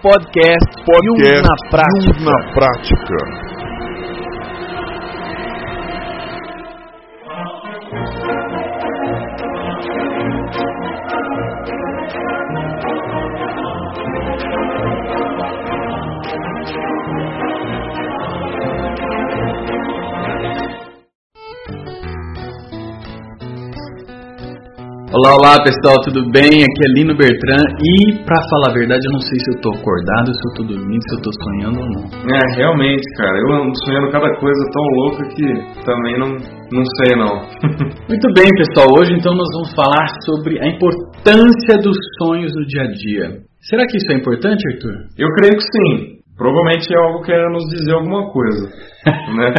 podcast, podcast Jung na prática. Jung na prática. Olá, olá pessoal, tudo bem? Aqui é Lino Bertrand e pra falar a verdade eu não sei se eu tô acordado, se eu tô dormindo, se eu tô sonhando ou não. É, realmente, cara, eu ando sonhando cada coisa tão louca que também não, não sei não. Muito bem pessoal, hoje então nós vamos falar sobre a importância dos sonhos no dia a dia. Será que isso é importante, Arthur? Eu creio que sim. Provavelmente é algo que quer nos dizer alguma coisa, né?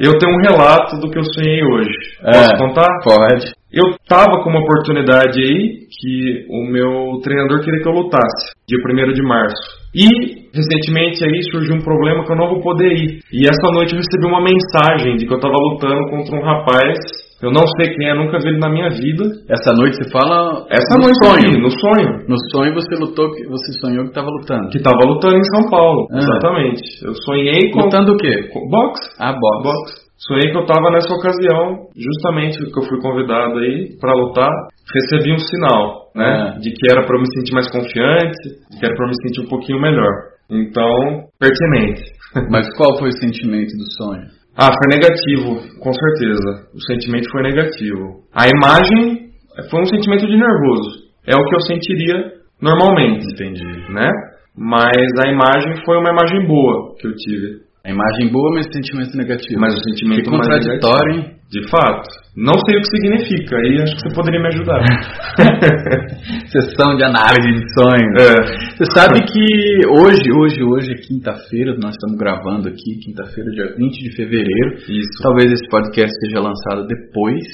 Eu tenho um relato do que eu sonhei hoje. Posso É. contar? Pode. Eu tava com uma oportunidade aí que o meu treinador queria que eu lutasse, dia 1 de março. E recentemente aí surgiu um problema que eu não vou poder ir. E essa noite eu recebi uma mensagem de que eu tava lutando contra um rapaz, eu não sei quem é, nunca vi ele na minha vida. Essa noite você fala Essa no noite sonho. no sonho, No sonho você lutou, você sonhou que estava lutando. que tava lutando em São Paulo, Ah. exatamente. Eu sonhei com Lutando o quê? com boxe. Ah, boxe. Boxe. Sonhei que eu tava nessa ocasião, justamente que eu fui convidado aí pra lutar, recebi um sinal, né, É. de que era pra eu me sentir mais confiante, de que era pra eu me sentir um pouquinho melhor. Então, pertinente. Mas qual foi o sentimento do sonho? Ah, foi negativo, com certeza. O sentimento foi negativo. A imagem foi um sentimento de nervoso. É o que eu sentiria normalmente, Entendi. né? Mas a imagem foi uma imagem boa que eu tive. A imagem boa, mas sentimento negativo. Mas o sentimento que mais contraditório, negativo. hein? De fato. Não sei o que significa, aí acho que você poderia me ajudar. Sessão de análise de sonhos. É. Você sabe que hoje, hoje, hoje é quinta-feira, nós estamos gravando aqui, quinta-feira, dia 20 de fevereiro. Isso. Talvez esse podcast seja lançado depois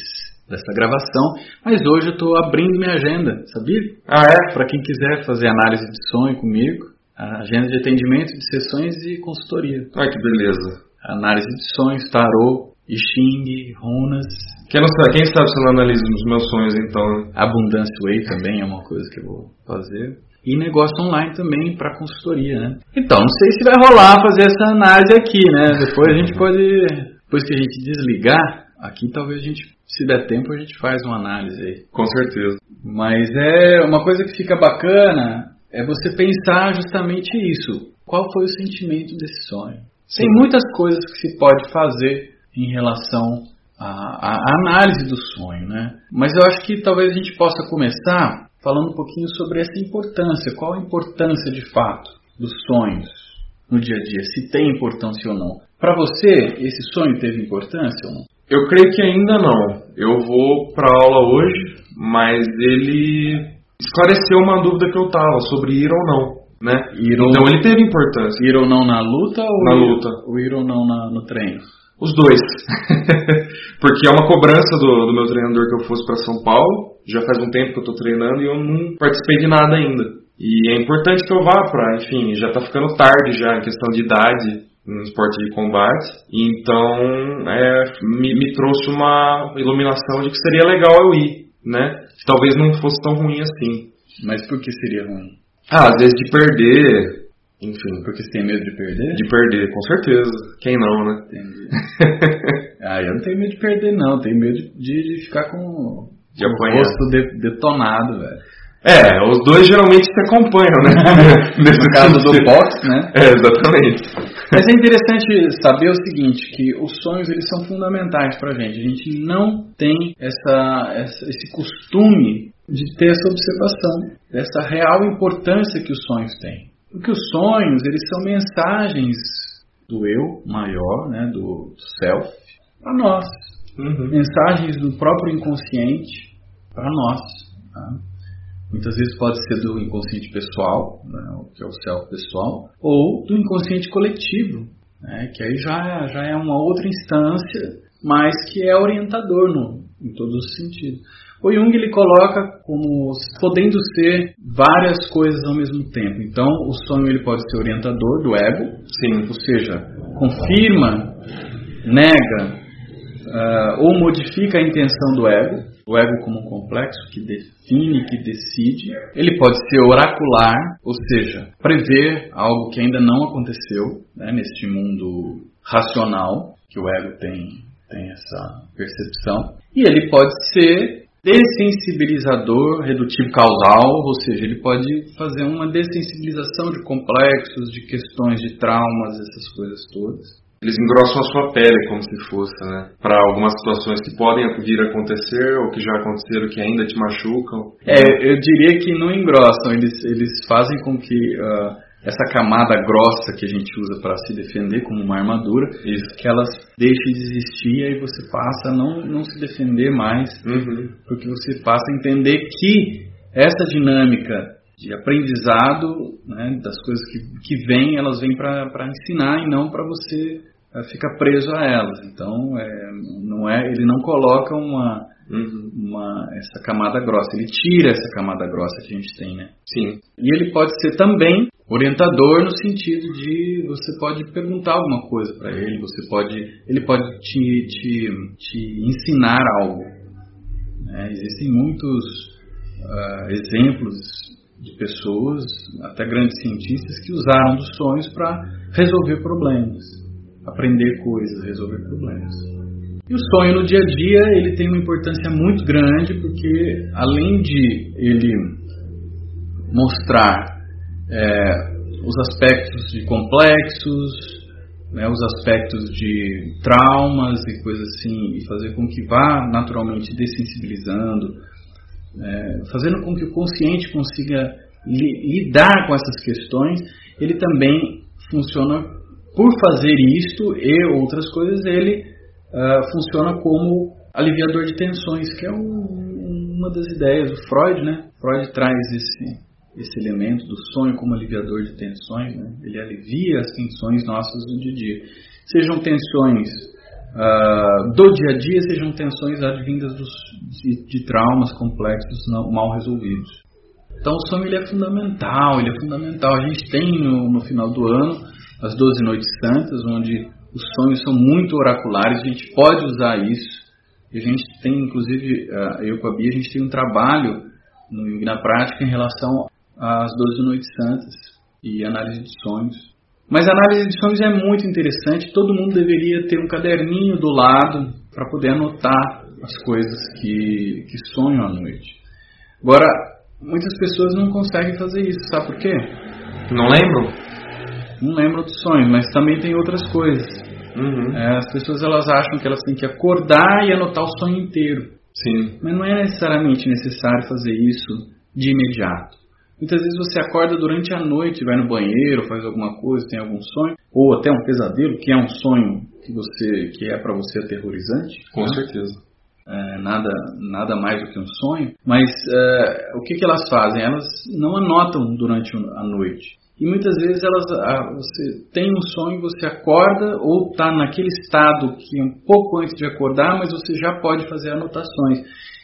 dessa gravação, mas hoje eu estou abrindo minha agenda, sabia? Ah, é? Para quem quiser fazer análise de sonho comigo, agenda de atendimento de sessões e consultoria. Ai, que beleza. Análise de sonhos, tarô, I Ching, runas, Quem, sabe, quem sabe se eu não analiso os meus sonhos, então, né? Abundância Way também é uma coisa que eu vou fazer. E negócio online também para consultoria, né? Então, não sei se vai rolar fazer essa análise aqui, né? Depois a gente pode, depois que a gente desligar, aqui talvez a gente, se der tempo, a gente faz uma análise aí. Com certeza. Mas é uma coisa que fica bacana é você pensar justamente isso. Qual foi o sentimento desse sonho? Tem muitas coisas que se pode fazer em relação à, à análise do sonho, né? Mas eu acho que talvez a gente possa começar falando um pouquinho sobre essa importância. Qual a importância de fato dos sonhos no dia a dia? Se tem importância ou não. Para você, esse sonho teve importância ou não? Eu creio que ainda não. Eu vou pra aula hoje, mas ele esclareceu uma dúvida que eu tava sobre ir ou não, né? Ir ou- Então ele teve importância. Ir ou não na luta ou Na ir, luta. Ou ir ou não na- no treino? Os dois. Porque é uma cobrança do, do meu treinador que eu fosse para São Paulo. Já faz um tempo que eu tô treinando e eu não participei de nada ainda. E é importante que eu vá pra, enfim, já tá ficando tarde já em questão de idade no esporte de combate. Então, é, me, me trouxe uma iluminação de que seria legal eu ir, né? Que talvez não fosse tão ruim assim. Mas por que seria ruim? Ah, às vezes de perder, enfim, Porque você tem medo de perder? de perder, com certeza. Quem não, né? Entendi. ah, eu não tenho medo de perder, não. Tenho medo de, de ficar com, De com o rosto de- detonado, velho. É, os dois geralmente se acompanham, né? Nesse No caso do boxe, né? É, exatamente. Mas é interessante saber o seguinte, que os sonhos eles são fundamentais pra gente. A gente não tem essa, essa- esse costume de ter essa observação, dessa real importância que os sonhos têm. Porque os sonhos, eles são mensagens do eu maior, né, do self, para nós. Uhum. Mensagens do próprio inconsciente para nós. tá? Muitas vezes pode ser do inconsciente pessoal, né, o que é o self pessoal, ou do inconsciente coletivo, né, que aí já, já é uma outra instância, mas que é orientador no, em todos os sentidos. O Jung ele coloca como podendo ser várias coisas ao mesmo tempo. Então, o sonho ele pode ser orientador do ego, Sim. ou seja, confirma, nega ah, ou modifica a intenção do ego, o ego como um complexo que define, que decide. Ele pode ser oracular, ou seja, prever algo que ainda não aconteceu né, neste mundo racional que o ego tem, tem essa percepção. E ele pode ser dessensibilizador redutivo causal, ou seja, ele pode fazer uma dessensibilização de complexos, de questões de traumas, essas coisas todas. Eles engrossam a sua pele como se fosse, né? Para algumas situações que podem vir a acontecer ou que já aconteceram que ainda te machucam. É, eu diria que não engrossam, eles, eles fazem com que uh, essa camada grossa que a gente usa para se defender como uma armadura, Isso. que elas deixem de existir e aí você passa a não, não se defender mais, uhum. porque você passa a entender que essa dinâmica de aprendizado, né, das coisas que, que vêm, elas vêm para ensinar e não para você é, ficar preso a elas. Então, é, não é, ele não coloca uma, uhum. uma, essa camada grossa, ele tira essa camada grossa que a gente tem, né? Sim. E ele pode ser também orientador no sentido de você pode perguntar alguma coisa para ele, você pode, ele pode te, te, te ensinar algo. Né? Existem muitos uh, exemplos de pessoas, até grandes cientistas, que usaram dos sonhos para resolver problemas, aprender coisas, resolver problemas. E o sonho no dia a dia ele tem uma importância muito grande porque além de ele mostrar é, os aspectos de complexos, né, os aspectos de traumas e coisas assim, e fazer com que vá naturalmente dessensibilizando, é, fazendo com que o consciente consiga li, lidar com essas questões, ele também funciona por fazer isto e outras coisas, ele uh, funciona como aliviador de tensões, que é um, uma das ideias do Freud, né? Freud traz esse esse elemento do sonho como aliviador de tensões, né? ele alivia as tensões nossas do dia a dia. Sejam tensões uh, do dia a dia sejam tensões advindas dos, de, de, traumas complexos não, mal resolvidos. Então o sonho ele é fundamental, ele é fundamental. A gente tem no, no final do ano as 12 noites santas, onde os sonhos são muito oraculares, a gente pode usar isso. A gente tem, inclusive, uh, eu com a Bia, a gente tem um trabalho na prática em relação às 12 noites santas e análise de sonhos. Mas a análise de sonhos é muito interessante, todo mundo deveria ter um caderninho do lado para poder anotar as coisas que, que sonham à noite. Agora, muitas pessoas não conseguem fazer isso, sabe por quê? Não lembram? Não lembram do sonho, mas também tem outras coisas. Uhum. É, as pessoas elas acham que elas têm que acordar e anotar o sonho inteiro. Sim. Mas não é necessariamente necessário fazer isso de imediato. Muitas vezes você acorda durante a noite, vai no banheiro, faz alguma coisa, tem algum sonho, ou até um pesadelo, que é um sonho que você que é para você aterrorizante. Com né? certeza. É, nada, nada mais do que um sonho. Mas é, o que, que elas fazem? Elas não anotam durante a noite. E muitas vezes elas, ah, você tem um sonho, você acorda ou está naquele estado que é um pouco antes de acordar, mas você já pode fazer anotações.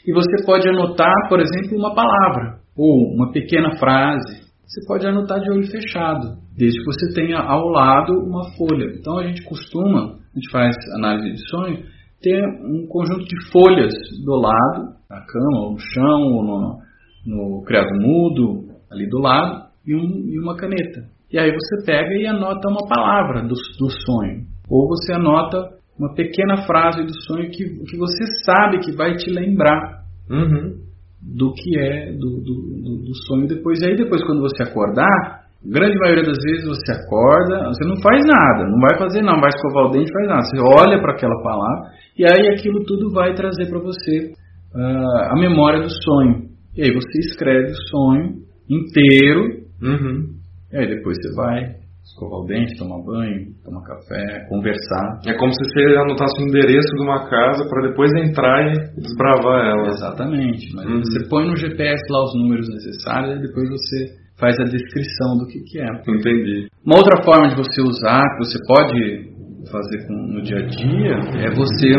E você pode anotar, por exemplo, uma palavra ou uma pequena frase. Você pode anotar de olho fechado, desde que você tenha ao lado uma folha. Então a gente costuma, a gente faz análise de sonho, ter um conjunto de folhas do lado, na cama, ou no chão, ou no, no criado mudo, ali do lado, e, um, e uma caneta. E aí você pega e anota uma palavra do, do sonho. Ou você anota uma pequena frase do sonho que, que você sabe que vai te lembrar uhum. do que é do, do, do, sonho depois. E aí depois quando você acordar, grande maioria das vezes você acorda, você não faz nada, não vai fazer não, vai escovar o dente, faz nada. Você olha para aquela palavra e aí aquilo tudo vai trazer para você uh, a memória do sonho. E aí você escreve o sonho inteiro. Uhum. E aí depois você vai escovar o dente, tomar banho, tomar café, conversar. É como se você anotasse o endereço de uma casa para depois entrar e desbravar ela. Exatamente. Mas uhum. Você põe no GPS lá os números necessários e depois você faz a descrição do que, que é. Entendi. Uma outra forma de você usar, que você pode fazer com, no dia a dia, é você,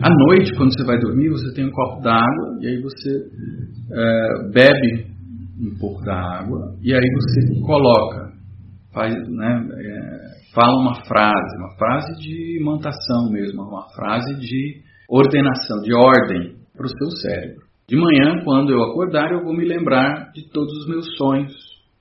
à noite, quando você vai dormir, você tem um copo d'água e aí você é, bebe um pouco da água e aí você coloca faz, né, é, fala uma frase, uma frase de imantação mesmo, uma frase de ordenação, de ordem. para o seu cérebro. De manhã, quando eu acordar, eu vou me lembrar de todos os meus sonhos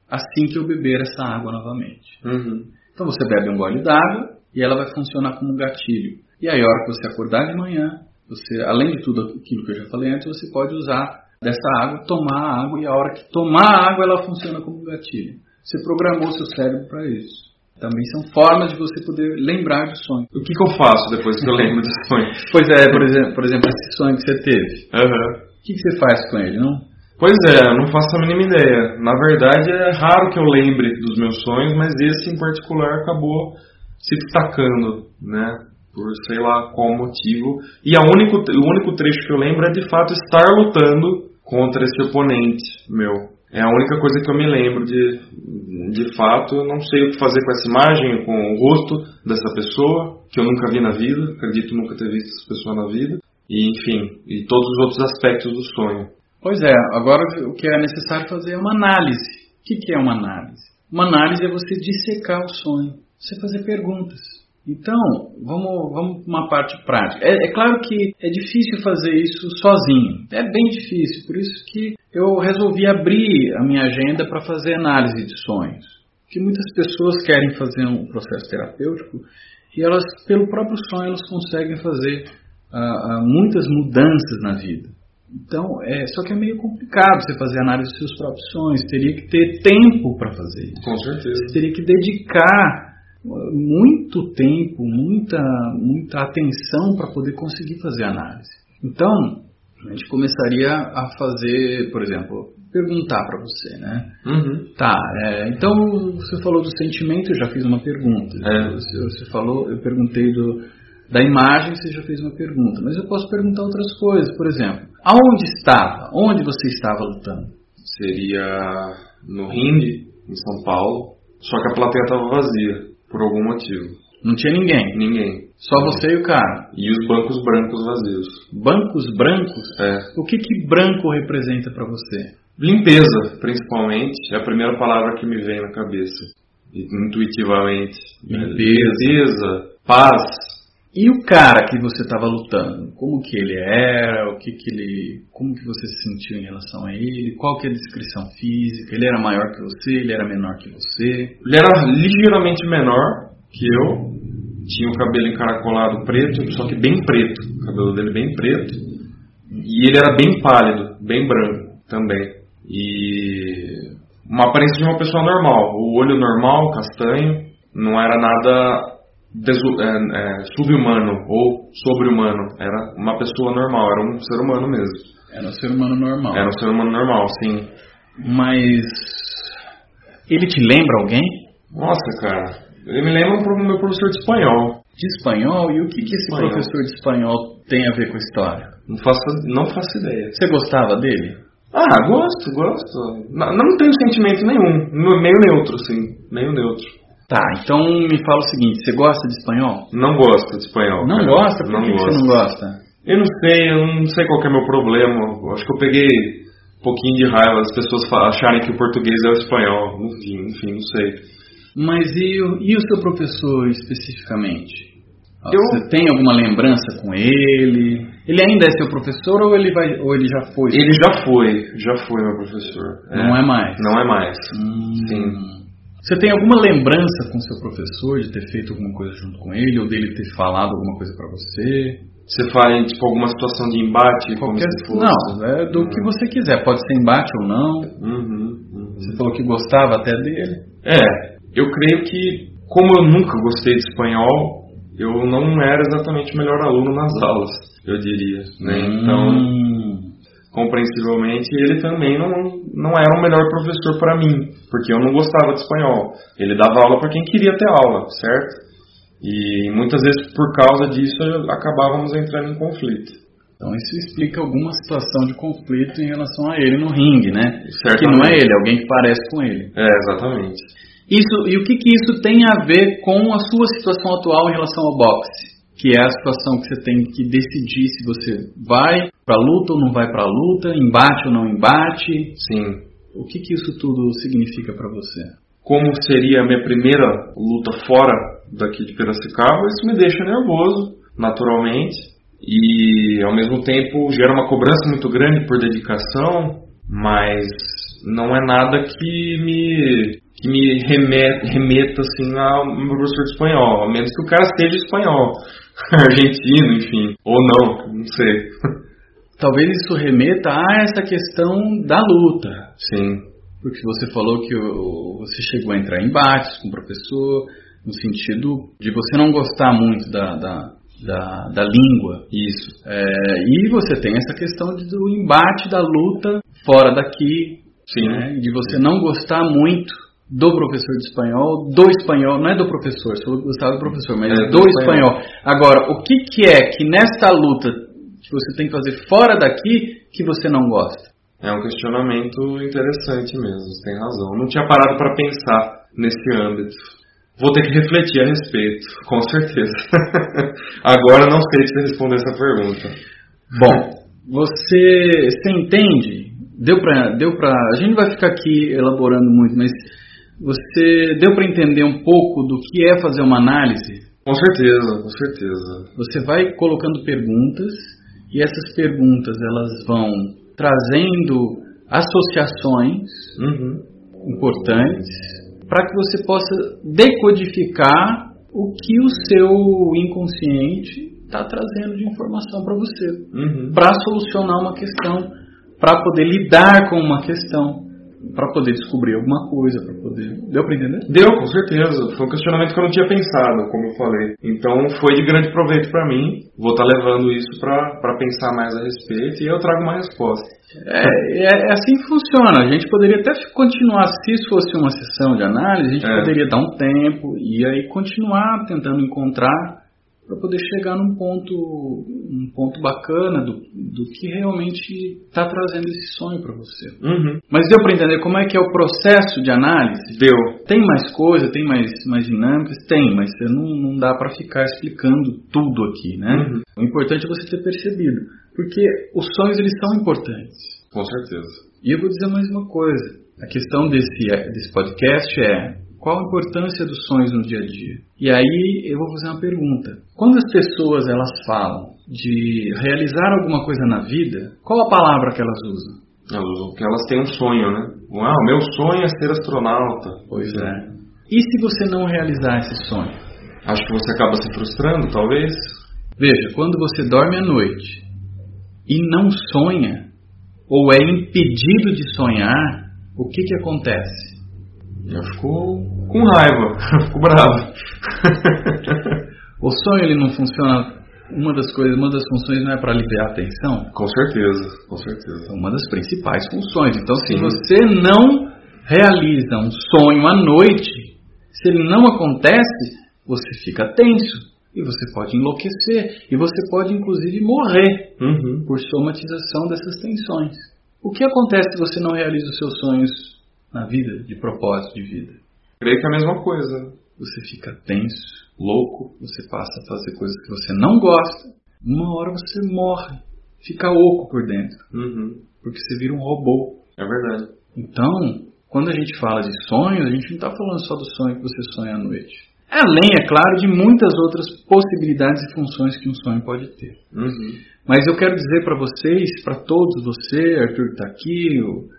assim que eu beber essa água novamente. Uhum. Então você bebe um gole d'água e ela vai funcionar como um gatilho. E aí, a hora que você acordar de manhã, você, além de tudo aquilo que eu já falei antes, você pode usar dessa água, tomar a água e a hora que tomar a água ela funciona como gatilho. Você programou seu cérebro para isso. Também são formas de você poder lembrar de sonho. O que, que eu faço depois que eu lembro de sonho? Pois é, por exemplo, por exemplo, esse sonho que você teve. Uhum. O que, que você faz com ele, não? Pois é, eu não faço a mínima ideia. Na verdade, é raro que eu lembre dos meus sonhos, mas esse em particular acabou se destacando, né? Por sei lá qual motivo. E a único, o único trecho que eu lembro é de fato estar lutando contra esse oponente meu. É a única coisa que eu me lembro de, de fato. Eu não sei o que fazer com essa imagem, com o rosto dessa pessoa, que eu nunca vi na vida. Acredito nunca ter visto essa pessoa na vida. E, enfim, e todos os outros aspectos do sonho. Pois é, agora o que é necessário fazer é uma análise. O que é uma análise? Uma análise é você dissecar o sonho, você fazer perguntas. Então, vamos, vamos para uma parte prática. É, é, claro que é difícil fazer isso sozinho. É bem difícil. Por isso que eu resolvi abrir a minha agenda para fazer análise de sonhos. Porque muitas pessoas querem fazer um processo terapêutico e elas, pelo próprio sonho, elas conseguem fazer ah, ah, muitas mudanças na vida. Então, é, só que é meio complicado você fazer análise dos seus próprios sonhos. Teria que ter tempo para fazer isso. Com certeza. Você teria que dedicar muito tempo, muita, muita atenção para poder conseguir fazer análise. Então, a gente começaria a fazer, por exemplo, perguntar para você, né? Uhum. Tá, é, então você falou do sentimento, eu já fiz uma pergunta. É. Você, você, falou, eu perguntei do, da imagem, você já fez uma pergunta. Mas eu posso perguntar outras coisas, por exemplo, aonde estava? Onde você estava lutando? Seria no ringue, em São Paulo, só que a plateia estava vazia por algum motivo. Não tinha ninguém. Ninguém. Só você e o cara. E os bancos brancos vazios. Bancos brancos? É. O que que branco representa para você? Limpeza, principalmente, é a primeira palavra que me vem na cabeça. Intuitivamente. Limpeza. Limpeza, paz. E o cara que você estava lutando? Como que ele era? O que que ele, como que você se sentiu em relação a ele? Qual que é a descrição física? Ele era maior que você? Ele era menor que você? Ele era ligeiramente menor que eu. Tinha o cabelo encaracolado preto, só que bem preto. O cabelo dele bem preto. E ele era bem pálido, bem branco também. E uma aparência de uma pessoa normal. O olho normal, castanho. Não era nada é, é, subhumano ou sobre-humano. Era uma pessoa normal, era um ser humano mesmo. Era um ser humano normal. Era um ser humano normal, sim. Mas ele te lembra alguém? Nossa, cara. Ele me lembra um meu professor de espanhol. De espanhol? E o que, que esse Espanhol. professor de espanhol tem a ver com a história? Não faço, não faço ideia. Você gostava dele? Ah, gosto, gosto. Não, não tenho sentimento nenhum. Meio neutro, sim. Meio neutro. Tá, então me fala o seguinte: você gosta de espanhol? Não gosto de espanhol. Não cara. gosta? Por não que, gosto. você não gosta? Eu não sei, eu não sei qual que é meu problema. Eu acho que eu peguei um pouquinho de raiva das pessoas acharem que o português é o espanhol. Enfim, enfim, não sei. Mas e, o- e o seu professor especificamente? Eu- Você tem alguma lembrança com ele? Ele ainda é seu professor ou ele, vai, ou ele já foi? Ele já foi, já foi meu professor. Não é mais? Não é mais. Hum. Sim. Você tem alguma lembrança com seu professor de ter feito alguma coisa junto com ele ou dele ter falado alguma coisa pra você? Você fala em tipo, alguma situação de embate, Qualquer... se fosse. Não, é do que você quiser. Pode ser embate ou não. Uhum, uhum. Você falou que gostava até dele. É, eu creio que, como eu nunca gostei de espanhol, eu não era exatamente o melhor aluno nas aulas, eu diria. Né? Então, Hum. Compreensivelmente, ele também não, não era o melhor professor para mim, porque eu não gostava de espanhol. Ele dava aula para quem queria ter aula, certo? E muitas vezes, por causa disso, acabávamos entrando em conflito. Então isso explica alguma situação de conflito em relação a ele no ringue, né? Que Certamente. não é ele, é alguém que parece com ele. É, exatamente. Isso, e o que, que isso tem a ver com a sua situação atual em relação ao boxe? Que é a situação que você tem que decidir se você vai pra luta ou não vai pra luta, embate ou não embate. Sim. O que, que isso tudo significa pra você? como seria a minha primeira luta fora daqui de Piracicaba, isso me deixa nervoso, naturalmente. e ao mesmo tempo gera uma cobrança muito grande por dedicação, mas não é nada que me que me remeta, remeta assim ao meu professor de espanhol, a menos que o cara seja espanhol, argentino, enfim, ou não, não sei. Talvez isso remeta a essa questão da luta. Sim. Porque você falou que você chegou a entrar em embates com o professor, no sentido de você não gostar muito da, da, da, da língua. Isso. É, e você tem essa questão do embate da luta fora daqui, Sim. Né, de você não gostar muito do professor de espanhol, do espanhol, não é do professor, só gostava do professor, mas é, do, do espanhol. espanhol. Agora, o que, que é que nesta luta que você tem que fazer fora daqui que você não gosta? É um questionamento interessante mesmo, você tem razão. Não tinha parado para pensar nesse âmbito. Vou ter que refletir a respeito, com certeza. Agora não sei se responder essa pergunta. Bom, você, você entende? Deu para, deu para. A gente vai ficar aqui elaborando muito, mas você deu para entender um pouco do que é fazer uma análise? Com certeza, com certeza. Você vai colocando perguntas e essas perguntas elas vão trazendo associações uhum. importantes para que você possa decodificar o que o seu inconsciente está trazendo de informação para você, uhum. para solucionar uma questão, para poder lidar com uma questão para poder descobrir alguma coisa, para poder. Deu para entender? Deu, com certeza. Foi um questionamento que eu não tinha pensado, como eu falei. Então foi de grande proveito para mim. Vou estar tá levando isso para pensar mais a respeito e eu trago uma resposta. É, é, é, assim que funciona. A gente poderia até continuar, se isso fosse uma sessão de análise, a gente é. poderia dar um tempo e aí continuar tentando encontrar para poder chegar num ponto, um ponto bacana do, do que realmente está trazendo esse sonho para você. Uhum. Mas deu para entender como é que é o processo de análise? Deu. Tem mais coisa, tem mais, mais dinâmicas? Tem, mas você não, não dá para ficar explicando tudo aqui, né? Uhum. O importante é você ter percebido, porque os sonhos eles são importantes. Com certeza. E eu vou dizer mais uma coisa. A questão desse, desse podcast é qual a importância dos sonhos no dia a dia? E aí eu vou fazer uma pergunta. Quando as pessoas elas falam de realizar alguma coisa na vida, qual a palavra que elas usam? Elas usam que elas têm um sonho, né? Ah, o meu sonho é ser astronauta. Pois é. E se você não realizar esse sonho? Acho que você acaba se frustrando, talvez. Veja, quando você dorme à noite e não sonha, ou é impedido de sonhar, o que, que acontece? Eu fico com raiva, fico bravo. o sonho ele não funciona. Uma das coisas, uma das funções não é para aliviar a tensão? Com certeza, com certeza. Uma das principais funções. Então, Sim. se você não realiza um sonho à noite, se ele não acontece, você fica tenso e você pode enlouquecer e você pode inclusive morrer uhum. por somatização dessas tensões. O que acontece se você não realiza os seus sonhos na vida, de propósito de vida. Creio que é a mesma coisa. Você fica tenso, louco, você passa a fazer coisas que você não gosta. Uma hora você morre, fica oco por dentro, uhum. porque você vira um robô. É verdade. Então, quando a gente fala de sonhos, a gente não está falando só do sonho que você sonha à noite. Além, é claro, de muitas outras possibilidades e funções que um sonho pode ter. Uhum. Mas eu quero dizer para vocês, para todos, você, Arthur que está aqui, o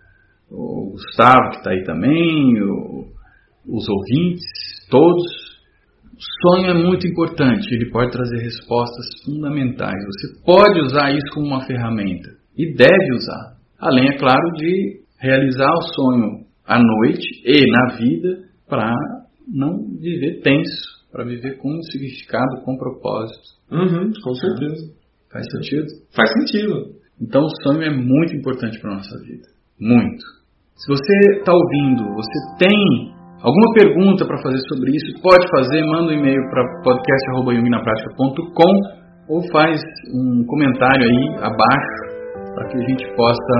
o Gustavo que está aí também, o, os ouvintes, todos. O sonho é muito importante, ele pode trazer respostas fundamentais. Você pode usar isso como uma ferramenta e deve usar. Além, é claro, de realizar o sonho à noite e na vida para não viver tenso, para viver com significado, com propósito. Uhum, com certeza. Faz sentido? Faz sentido. Então o sonho é muito importante para a nossa vida. Muito. Se você está ouvindo, você tem alguma pergunta para fazer sobre isso, pode fazer, manda um e-mail para podcast.yuminapratica.com ou faz um comentário aí abaixo para que a gente possa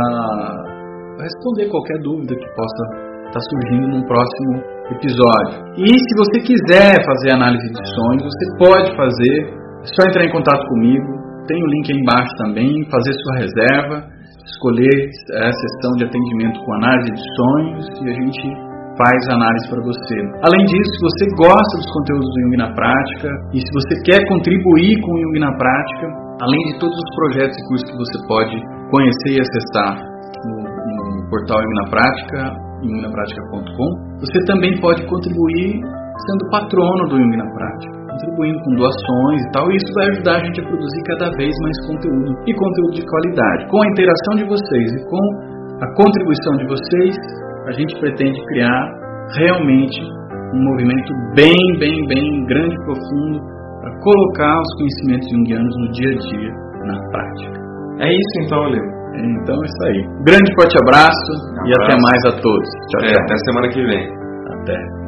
responder qualquer dúvida que possa estar tá surgindo num próximo episódio. E se você quiser fazer análise de sonhos, você pode fazer, é só entrar em contato comigo, tem o link aí embaixo também, fazer sua reserva escolher a sessão de atendimento com análise de sonhos e a gente faz análise para você. Além disso, se você gosta dos conteúdos do Jung na Prática e se você quer contribuir com o Jung na Prática, além de todos os projetos e cursos que você pode conhecer e acessar no, no portal Ilumina Prática, iluminapratica.com, você também pode contribuir sendo patrono do Ilumina Prática, contribuindo com doações e tal, e isso vai ajudar a gente a produzir cada vez mais conteúdo e conteúdo de qualidade. Com a interação de vocês e com a contribuição de vocês, a gente pretende criar realmente um movimento bem, bem, bem grande e profundo para colocar os conhecimentos junguianos no dia a dia, na prática. É isso então, Leo. Então é isso aí. Grande forte abraço, um abraço. e até mais a todos. Tchau, é, tchau. Até semana que vem. Até.